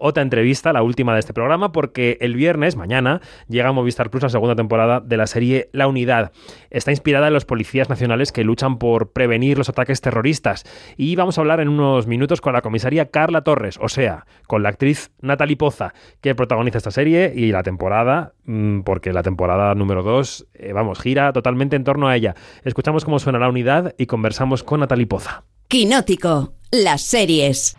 otra entrevista, la última de este programa, porque el viernes, mañana, llega a Movistar Plus la segunda temporada de la serie La Unidad. Está inspirada en los policías nacionales que luchan por prevenir los ataques terroristas. Y vamos a hablar en unos minutos con la comisaria Carla Torres, o sea, con la actriz Natalie Poza, que protagoniza esta serie y la temporada, mm, porque la temporada número 2, eh, vamos, gira totalmente en torno a ella. Escuchamos cómo suena la unidad y conversamos con Natalie Poza. Quinótico, las series.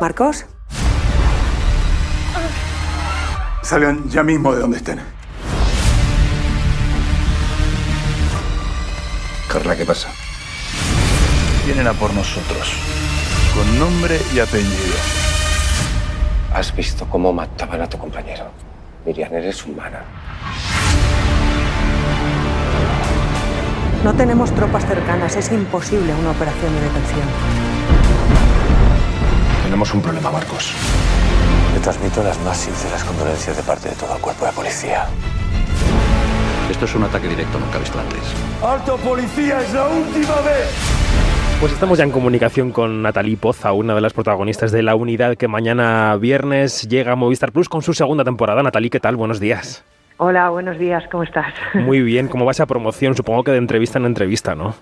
¿Marcos? Salgan ya mismo de donde estén. Carla, ¿qué pasa? Vienen a por nosotros. Con nombre y apellido. ¿Has visto cómo mataban a tu compañero? Miriam, eres humana. No tenemos tropas cercanas. Es imposible una operación de detención. Tenemos un problema, Marcos. Te transmito las más sinceras condolencias de parte de todo el cuerpo de policía. Esto es un ataque directo nunca visto antes. ¡Alto policía! ¡Es la última vez! Pues estamos ya en comunicación con Natalie Poza, una de las protagonistas de la unidad que mañana viernes llega a Movistar Plus con su segunda temporada. Natalie, ¿qué tal? Buenos días. Hola, buenos días, ¿cómo estás? Muy bien, ¿cómo va esa promoción? Supongo que de entrevista en entrevista, ¿no?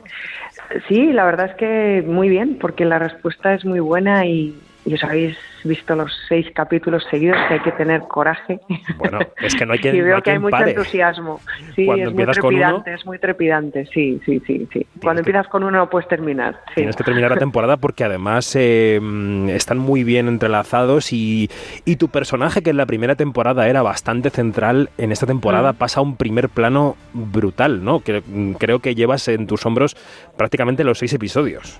Sí, la verdad es que muy bien, porque la respuesta es muy buena y, y os habéis visto los seis capítulos seguidos que hay que tener coraje. Bueno, es que no hay que Y veo que hay mucho pare. entusiasmo. Sí, Cuando es muy con uno- trepidante, es muy trepidante, sí, sí, sí, sí. Cuando que- empiezas con uno no puedes terminar. Sí. Tienes que terminar la temporada porque además eh, mm, están muy bien entrelazados y, y tu personaje, que en la primera temporada era bastante central, en esta temporada Mm. pasa a un primer plano brutal, ¿no? Que, creo que llevas en tus hombros prácticamente los seis episodios.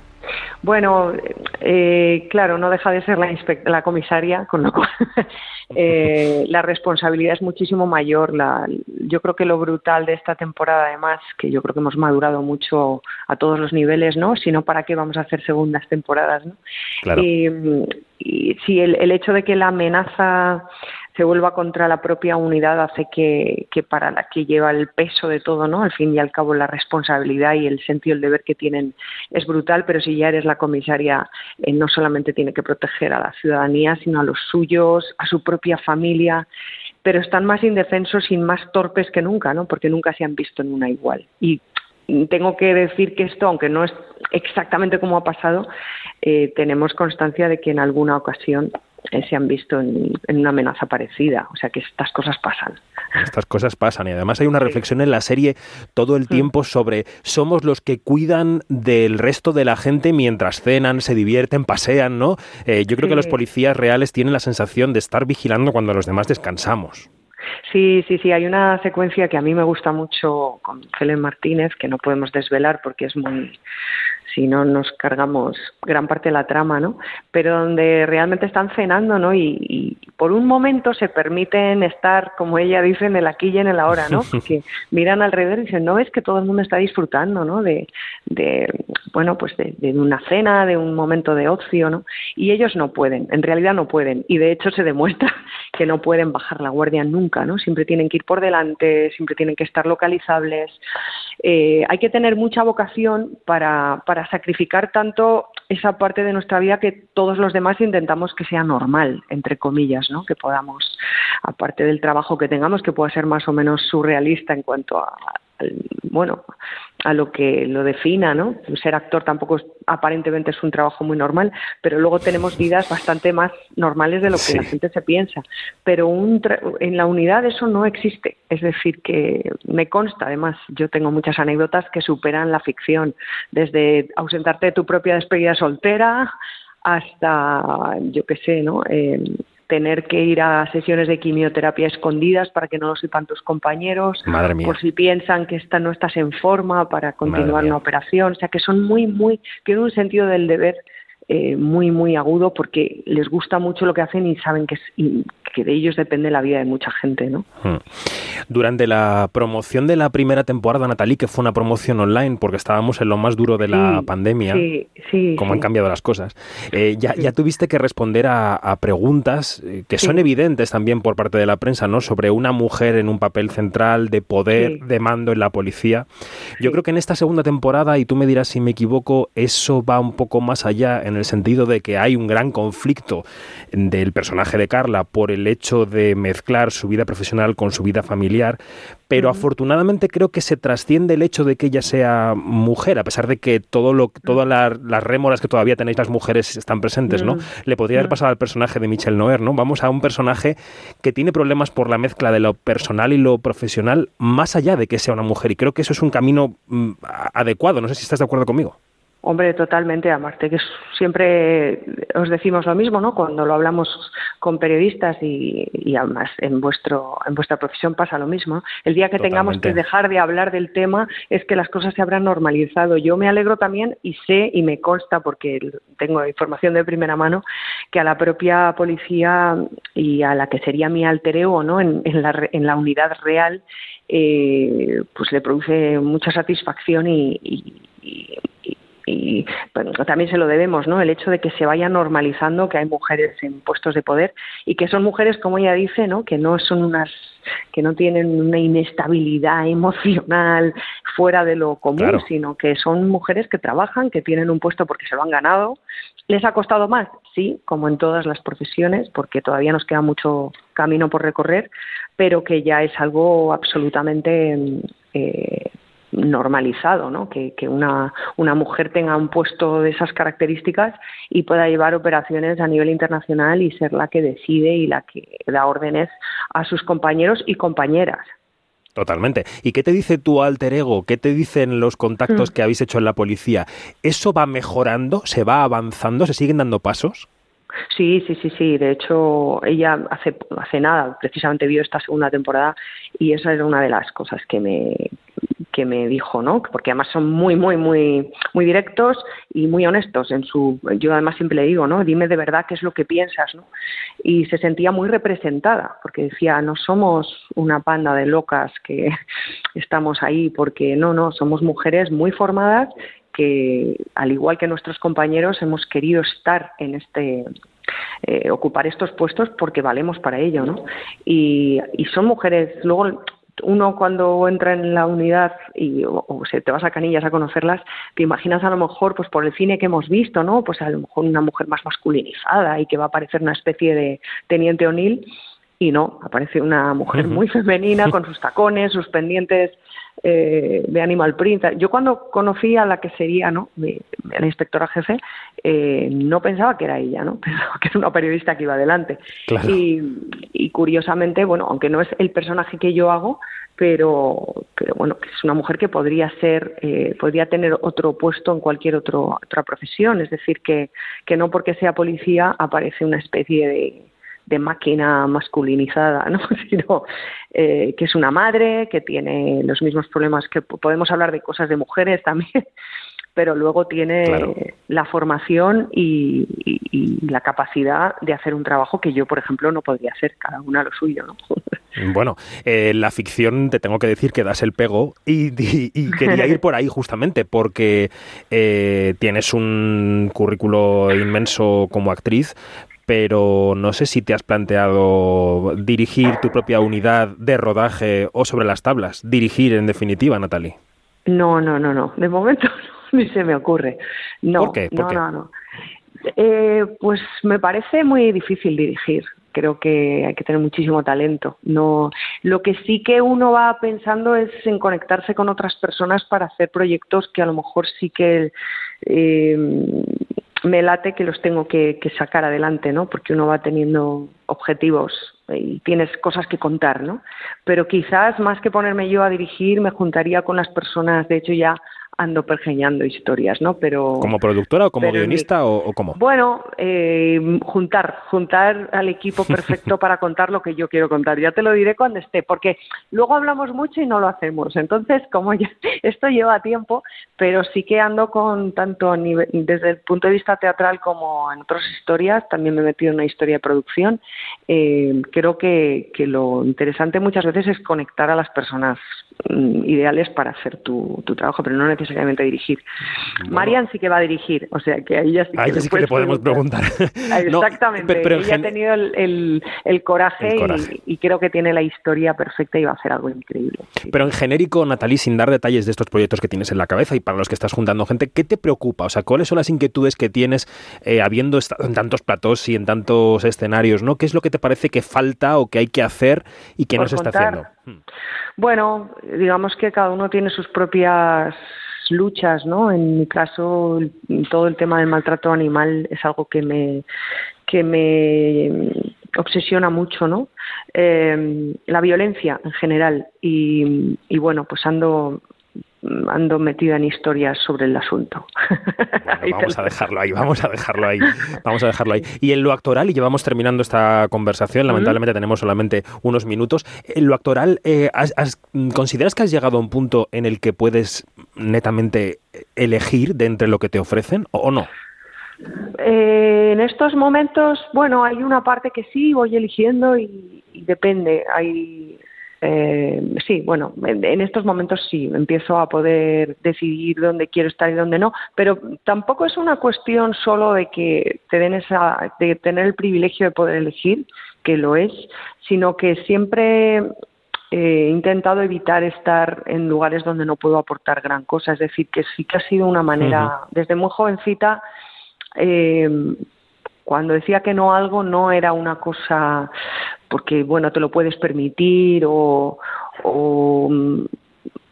Bueno, eh, claro, no deja de ser la, la comisaria, con lo cual eh, la responsabilidad es muchísimo mayor. La, yo creo que lo brutal de esta temporada, además, que yo creo que hemos madurado mucho a todos los niveles, ¿no? Si no, ¿para qué vamos a hacer segundas temporadas, no? Claro. Y, y sí, el, el hecho de que la amenaza se vuelva contra la propia unidad hace que, que para la que lleva el peso de todo, ¿no? Al fin y al cabo la responsabilidad y el sentido del deber que tienen es brutal, pero si ya eres la comisaria, eh, no solamente tiene que proteger a la ciudadanía, sino a los suyos, a su propia familia, pero están más indefensos y más torpes que nunca, ¿no? Porque nunca se han visto en una igual. Y tengo que decir que esto, aunque no es exactamente como ha pasado, eh, tenemos constancia de que en alguna ocasión eh, se han visto en, en una amenaza parecida. O sea que estas cosas pasan. Estas cosas pasan y además hay una reflexión en la serie todo el tiempo sobre somos los que cuidan del resto de la gente mientras cenan, se divierten, pasean, ¿no? Eh, yo creo que los policías reales tienen la sensación de estar vigilando cuando los demás descansamos. Sí, sí, sí. Hay una secuencia que a mí me gusta mucho con Helen Martínez, que no podemos desvelar porque es muy. Si no, nos cargamos gran parte de la trama, ¿no? Pero donde realmente están cenando, ¿no? Y, y por un momento se permiten estar, como ella dice, en el aquí y en el ahora, ¿no? Porque miran alrededor y dicen, no es que todo el mundo está disfrutando, ¿no? De, de bueno, pues de, de una cena, de un momento de ocio, ¿no? Y ellos no pueden, en realidad no pueden. Y de hecho se demuestra que no pueden bajar la guardia nunca, ¿no? Siempre tienen que ir por delante, siempre tienen que estar localizables. Eh, hay que tener mucha vocación para, para sacrificar tanto esa parte de nuestra vida que todos los demás intentamos que sea normal, entre comillas, ¿no? Que podamos, aparte del trabajo que tengamos, que pueda ser más o menos surrealista en cuanto a, bueno, a lo que lo defina, ¿no? Ser actor tampoco es- aparentemente es un trabajo muy normal, pero luego tenemos vidas bastante más normales de lo que Sí. la gente se piensa. Pero un tra- en la unidad eso no existe. Es decir, que me consta, además, yo tengo muchas anécdotas que superan la ficción, desde ausentarte de tu propia despedida soltera hasta, yo qué sé, ¿no? Eh, tener que ir a sesiones de quimioterapia escondidas para que no lo sepan tus compañeros, Madre mía. por si piensan que esta no estás en forma para continuar una operación, o sea que son muy, muy, tienen un sentido del deber eh, muy, muy agudo porque les gusta mucho lo que hacen y saben que, que de ellos depende la vida de mucha gente, ¿no? Hmm. Durante la promoción de la primera temporada, Natalie, que fue una promoción online porque estábamos en lo más duro de la pandemia, sí, como han cambiado las cosas, eh, ya, ya, tuviste que responder a, preguntas eh, que son evidentes también por parte de la prensa, ¿no? Sobre una mujer en un papel central de poder, de mando en la policía. Yo creo que en esta segunda temporada, y tú me dirás si me equivoco, eso va un poco más allá en el sentido de que hay un gran conflicto del personaje de Carla por el hecho de mezclar su vida profesional con su vida familiar, pero afortunadamente creo que se trasciende el hecho de que ella sea mujer, a pesar de que todo lo, todas las rémoras que todavía tenéis las mujeres están presentes, ¿no? Le podría haber pasado al personaje de Michelle Noer, ¿no? Vamos a un personaje que tiene problemas por la mezcla de lo personal y lo profesional, más allá de que sea una mujer, y creo que eso es un camino mm, adecuado, no sé si estás de acuerdo conmigo. Hombre, totalmente, Amarte, que siempre os decimos lo mismo, ¿no? Cuando lo hablamos con periodistas y, además en vuestro en vuestra profesión pasa lo mismo. El día que tengamos que dejar de hablar del tema es que las cosas se habrán normalizado. Yo me alegro también y sé y me consta porque tengo información de primera mano que a la propia policía y a la que sería mi alter ego, ¿no? En, la, en la unidad real eh, pues le produce mucha satisfacción y, y también se lo debemos, ¿no? El hecho de que se vaya normalizando que hay mujeres en puestos de poder y que son mujeres, como ella dice, ¿no? Que no son unas que no tienen una inestabilidad emocional fuera de lo común, sino que son mujeres que trabajan, que tienen un puesto porque se lo han ganado. ¿Les ha costado más? Sí, como en todas las profesiones, porque todavía nos queda mucho camino por recorrer, pero que ya es algo absolutamente eh, normalizado, ¿no? que, una, una, mujer tenga un puesto de esas características y pueda llevar operaciones a nivel internacional y ser la que decide y la que da órdenes a sus compañeros y compañeras. Totalmente. ¿Y qué te dice tu alter ego? ¿Qué te dicen los contactos mm. que habéis hecho en la policía? ¿Eso va mejorando? ¿Se va avanzando? ¿Se siguen dando pasos? Sí, sí, sí, sí. De hecho, ella hace, hace nada, precisamente vio esta segunda temporada y esa era una de las cosas que me, que me dijo, ¿no? Porque además son muy, muy, muy, muy directos y muy honestos en su. Yo además siempre le digo, ¿no? Dime de verdad qué es lo que piensas, ¿no? Y se sentía muy representada porque decía, no somos una panda de locas que estamos ahí porque no, no, somos mujeres muy formadas que, al igual que nuestros compañeros, hemos querido estar en este eh, ocupar estos puestos porque valemos para ello, ¿no? Y, y son mujeres, luego uno cuando entra en la unidad y o, se te vas a Canillas a conocerlas, te imaginas a lo mejor pues por el cine que hemos visto, ¿no? Pues a lo mejor una mujer más masculinizada y que va a parecer una especie de teniente O'Neill y no, aparece una mujer muy femenina con sus tacones, sus pendientes eh, de Animal Print. Yo cuando conocí a la que sería, ¿no? la inspectora jefe, eh, no pensaba que era ella, ¿no? Pensaba que era una periodista que iba adelante. Y, curiosamente, bueno, aunque no es el personaje que yo hago, pero, pero bueno, es una mujer que podría ser, eh, podría tener otro puesto en cualquier otro, otra profesión. Es decir, que, que no porque sea policía aparece una especie de de máquina masculinizada, ¿no? sino eh, que es una madre, que tiene los mismos problemas, que podemos hablar de cosas de mujeres también, pero luego tiene la formación y, la capacidad de hacer un trabajo que yo, por ejemplo, no podría hacer, cada una lo suyo. ¿no? Bueno, eh, la ficción te tengo que decir que das el pego y, quería ir por ahí justamente porque eh, tienes un currículo inmenso como actriz, pero no sé si te has planteado dirigir tu propia unidad de rodaje o sobre las tablas, dirigir en definitiva, Natalie. No, no, no, no. De momento ni se me ocurre. No, ¿Por qué? no, no, no. Eh, pues me parece muy difícil dirigir. Creo que hay que tener muchísimo talento. No, lo que sí que uno va pensando es en conectarse con otras personas para hacer proyectos que a lo mejor sí que eh, me late que los tengo que, sacar adelante, ¿no? Porque uno va teniendo objetivos y tienes cosas que contar, ¿no? Pero quizás más que ponerme yo a dirigir, me juntaría con las personas, de hecho ya ando pergeñando historias, ¿no? Pero como productora o como guionista o, o, cómo? Bueno, eh, juntar, juntar al equipo perfecto para contar lo que yo quiero contar. Ya te lo diré cuando esté, porque luego hablamos mucho y no lo hacemos. Entonces, como ya esto lleva tiempo, pero sí que ando con tanto desde el punto de vista teatral como en otras historias. También me he metido en una historia de producción. Eh, creo que, que lo interesante muchas veces es conectar a las personas mm, ideales para hacer tu, tu trabajo, pero no necesariamente necesariamente dirigir. Marian sí que va a dirigir, o sea que ahí ya sí que, le podemos preguntar. Exactamente, pero, ella ha tenido el, el, coraje, Y, creo que tiene la historia perfecta y va a hacer algo increíble. Pero en genérico, Natalie, sin dar detalles de estos proyectos que tienes en la cabeza y para los que estás juntando gente, ¿qué te preocupa? O sea, ¿cuáles son las inquietudes que tienes eh, habiendo estado en tantos platós y en tantos escenarios? ¿no? ¿Qué es lo que te parece que falta o que hay que hacer y que no se está haciendo? Hmm. Bueno, digamos que cada uno tiene sus propias luchas, ¿no? En mi caso, todo el tema del maltrato animal es algo que me que me obsesiona mucho, ¿no? Eh, la violencia en general y, y bueno, pues ando ando metida en historias sobre el asunto. vamos a dejarlo ahí, vamos a dejarlo ahí, vamos a dejarlo ahí. Y en lo actoral, y llevamos terminando esta conversación, lamentablemente tenemos solamente unos minutos, en lo actoral, eh, consideras que has llegado a un punto en el que puedes netamente elegir de entre lo que te ofrecen o, no? Eh, en estos momentos, bueno, hay una parte que sí voy eligiendo y, y depende. Hay eh, sí, bueno, en, estos momentos sí, empiezo a poder decidir dónde quiero estar y dónde no, pero tampoco es una cuestión solo de que te den esa, de tener el privilegio de poder elegir, que lo es, sino que siempre eh, he intentado evitar estar en lugares donde no puedo aportar gran cosa, es decir, que sí que ha sido una manera, desde muy jovencita, eh, cuando decía que no algo no era una cosa porque bueno te lo puedes permitir o, mm,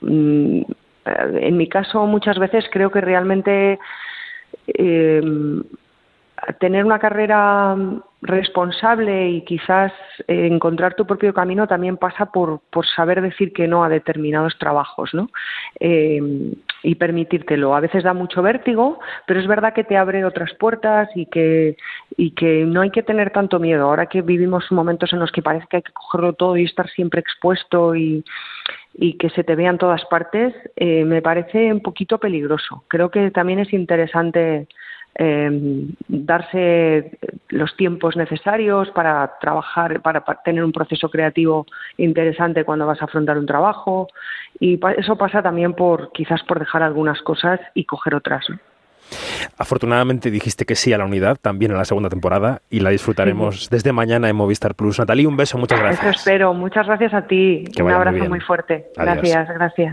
mm, en mi caso muchas veces creo que realmente eh, tener una carrera responsable y quizás encontrar tu propio camino también pasa por, por saber decir que no a determinados trabajos, ¿no? Eh, y permitírtelo. A veces da mucho vértigo, pero es verdad que te abre otras puertas y que, y que no hay que tener tanto miedo. Ahora que vivimos momentos en los que parece que hay que cogerlo todo y estar siempre expuesto y, y que se te vea en todas partes, eh, me parece un poquito peligroso. Creo que también es interesante eh, darse los tiempos necesarios para trabajar, para, tener un proceso creativo interesante cuando vas a afrontar un trabajo y eso pasa también por quizás por dejar algunas cosas y coger otras. Afortunadamente dijiste que sí a la unidad, también en la segunda temporada, y la disfrutaremos desde mañana en Movistar Plus. Natalie, un beso, muchas gracias. Eso espero, muchas gracias a ti. un abrazo muy, fuerte. Gracias, gracias.